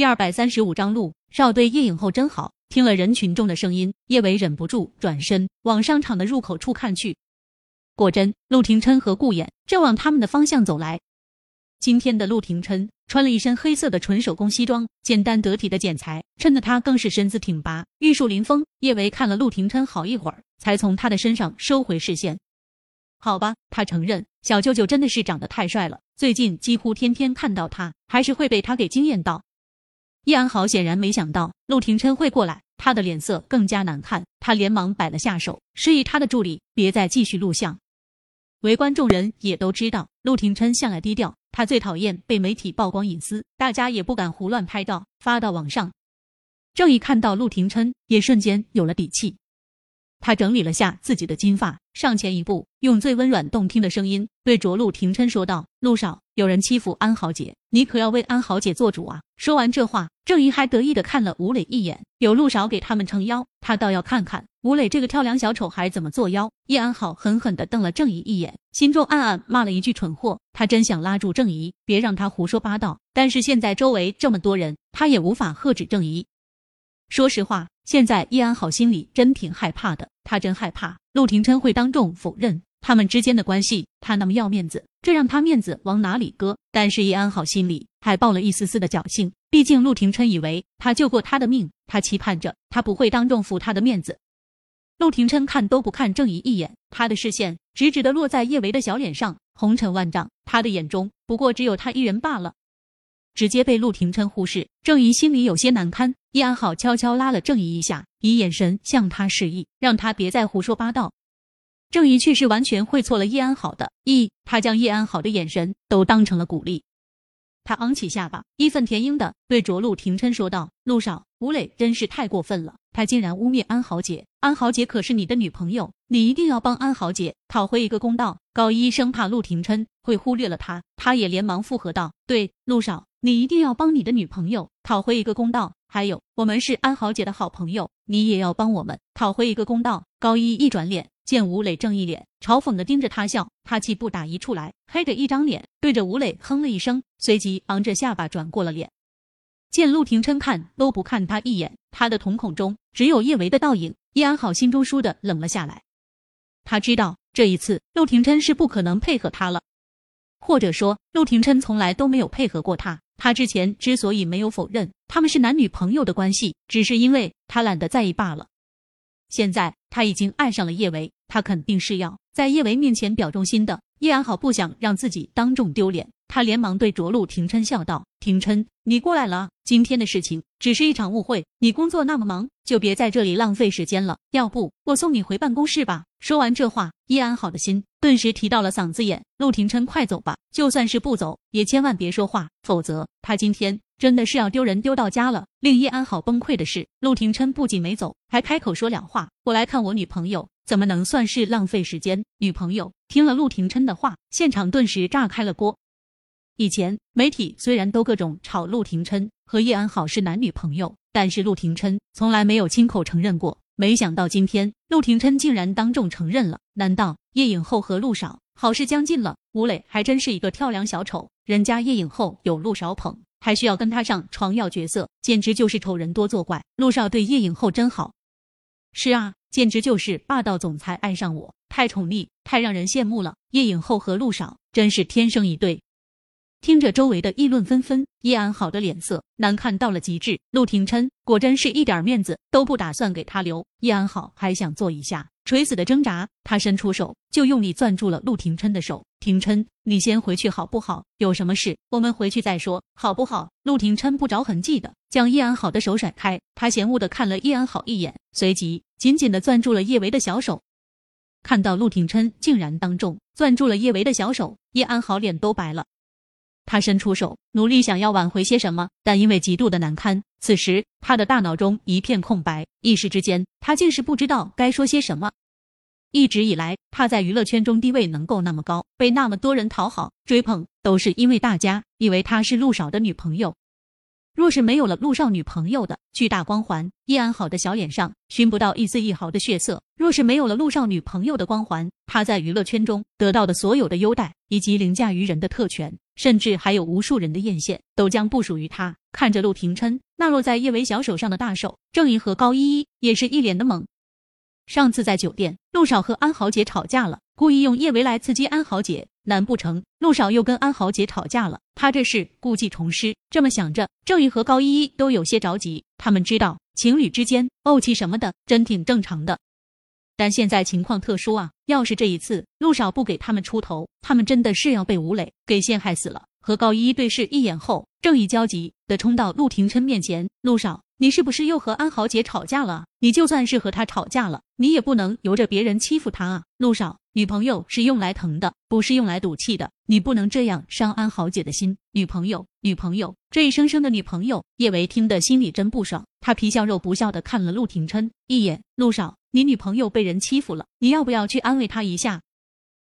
第二百三十五章，陆少对叶影后真好。听了人群中的声音，叶维忍不住转身往商场的入口处看去。果真，陆廷琛和顾衍正往他们的方向走来。今天的陆廷琛穿了一身黑色的纯手工西装，简单得体的剪裁衬得他更是身姿挺拔，玉树临风。叶维看了陆廷琛好一会儿，才从他的身上收回视线。好吧，他承认小舅舅真的是长得太帅了，最近几乎天天看到他，还是会被他给惊艳到。叶安好显然没想到陆廷琛会过来，他的脸色更加难看。他连忙摆了下手，示意他的助理别再继续录像。围观众人也都知道，陆廷琛向来低调，他最讨厌被媒体曝光隐私，大家也不敢胡乱拍照发到网上。正义看到陆廷琛，也瞬间有了底气。他整理了下自己的金发，上前一步，用最温软动听的声音对着陆廷琛说道：“陆少，有人欺负安好姐，你可要为安好姐做主啊！”说完这话，郑怡还得意的看了吴磊一眼，有陆少给他们撑腰，他倒要看看吴磊这个跳梁小丑还怎么作妖。叶安好狠狠的瞪了郑怡一眼，心中暗暗骂了一句蠢货。他真想拉住郑怡，别让他胡说八道，但是现在周围这么多人，他也无法喝止郑怡。说实话。现在叶安好心里真挺害怕的，他真害怕陆廷琛会当众否认他们之间的关系。他那么要面子，这让他面子往哪里搁？但是叶安好心里还抱了一丝丝的侥幸，毕竟陆廷琛以为他救过他的命，他期盼着他不会当众负他的面子。陆廷琛看都不看郑怡一眼，他的视线直直的落在叶维的小脸上，红尘万丈，他的眼中不过只有他一人罢了。直接被陆廷琛忽视，郑怡心里有些难堪。叶安好悄悄拉了郑怡一下，以眼神向他示意，让他别再胡说八道。郑怡却是完全会错了叶安好的意，他将叶安好的眼神都当成了鼓励。他昂起下巴，义愤填膺的对着陆廷琛说道：“陆少，吴磊真是太过分了，他竟然污蔑安好姐。安好姐可是你的女朋友，你一定要帮安好姐讨回一个公道。”高一生怕陆廷琛会忽略了他，他也连忙附和道：“对，陆少。”你一定要帮你的女朋友讨回一个公道，还有我们是安好姐的好朋友，你也要帮我们讨回一个公道。高一一转脸，见吴磊正一脸嘲讽的盯着他笑，他气不打一处来，黑着一张脸对着吴磊哼了一声，随即昂着下巴转过了脸。见陆廷琛看都不看他一眼，他的瞳孔中只有叶维的倒影，叶安好心中倏地冷了下来。他知道这一次陆廷琛是不可能配合他了，或者说陆廷琛从来都没有配合过他。他之前之所以没有否认他们是男女朋友的关系，只是因为他懒得在意罢了。现在他已经爱上了叶维，他肯定是要在叶维面前表忠心的。叶安好不想让自己当众丢脸，他连忙对着陆廷琛笑道：“廷琛，你过来了。今天的事情只是一场误会，你工作那么忙，就别在这里浪费时间了。要不我送你回办公室吧。”说完这话，叶安好的心顿时提到了嗓子眼。陆廷琛，快走吧！就算是不走，也千万别说话，否则他今天真的是要丢人丢到家了。令叶安好崩溃的是，陆廷琛不仅没走，还开口说两话：“我来看我女朋友。”怎么能算是浪费时间？女朋友听了陆廷琛的话，现场顿时炸开了锅。以前媒体虽然都各种炒陆廷琛和叶安好是男女朋友，但是陆廷琛从来没有亲口承认过。没想到今天陆廷琛竟然当众承认了。难道叶影后和陆少好事将近了？吴磊还真是一个跳梁小丑，人家叶影后有陆少捧，还需要跟他上床要角色，简直就是丑人多作怪。陆少对叶影后真好。是啊。简直就是霸道总裁爱上我，太宠溺，太让人羡慕了。叶影后和陆少真是天生一对。听着周围的议论纷纷，叶安好的脸色难看到了极致。陆廷琛果真是一点面子都不打算给他留。叶安好还想做一下垂死的挣扎，他伸出手就用力攥住了陆廷琛的手。廷琛，你先回去好不好？有什么事我们回去再说，好不好？陆廷琛不着痕迹的将叶安好的手甩开，他嫌恶的看了叶安好一眼，随即。紧紧的攥住了叶维的小手，看到陆廷琛竟然当众攥住了叶维的小手，叶安好脸都白了。他伸出手，努力想要挽回些什么，但因为极度的难堪，此时他的大脑中一片空白，一时之间他竟是不知道该说些什么。一直以来，他在娱乐圈中地位能够那么高，被那么多人讨好追捧，都是因为大家以为他是陆少的女朋友。若是没有了陆少女朋友的巨大光环，叶安好的小脸上寻不到一丝一毫的血色；若是没有了陆少女朋友的光环，他在娱乐圈中得到的所有的优待，以及凌驾于人的特权，甚至还有无数人的艳羡，都将不属于他。看着陆廷琛那落在叶维小手上的大手，郑怡和高依依也是一脸的懵。上次在酒店，陆少和安豪姐吵架了，故意用叶维来刺激安豪姐。难不成陆少又跟安豪姐吵架了？他这是故技重施。这么想着，郑宇和高依依都有些着急。他们知道情侣之间怄气什么的，真挺正常的。但现在情况特殊啊！要是这一次陆少不给他们出头，他们真的是要被吴磊给陷害死了。和高一对视一眼后，郑宇焦急的冲到陆廷琛面前：“陆少，你是不是又和安豪姐吵架了？你就算是和她吵架了，你也不能由着别人欺负她啊！陆少。”女朋友是用来疼的，不是用来赌气的。你不能这样伤安豪姐的心。女朋友，女朋友，这一声声的女朋友，叶维听得心里真不爽。他皮笑肉不笑的看了陆廷琛一眼。陆少，你女朋友被人欺负了，你要不要去安慰她一下？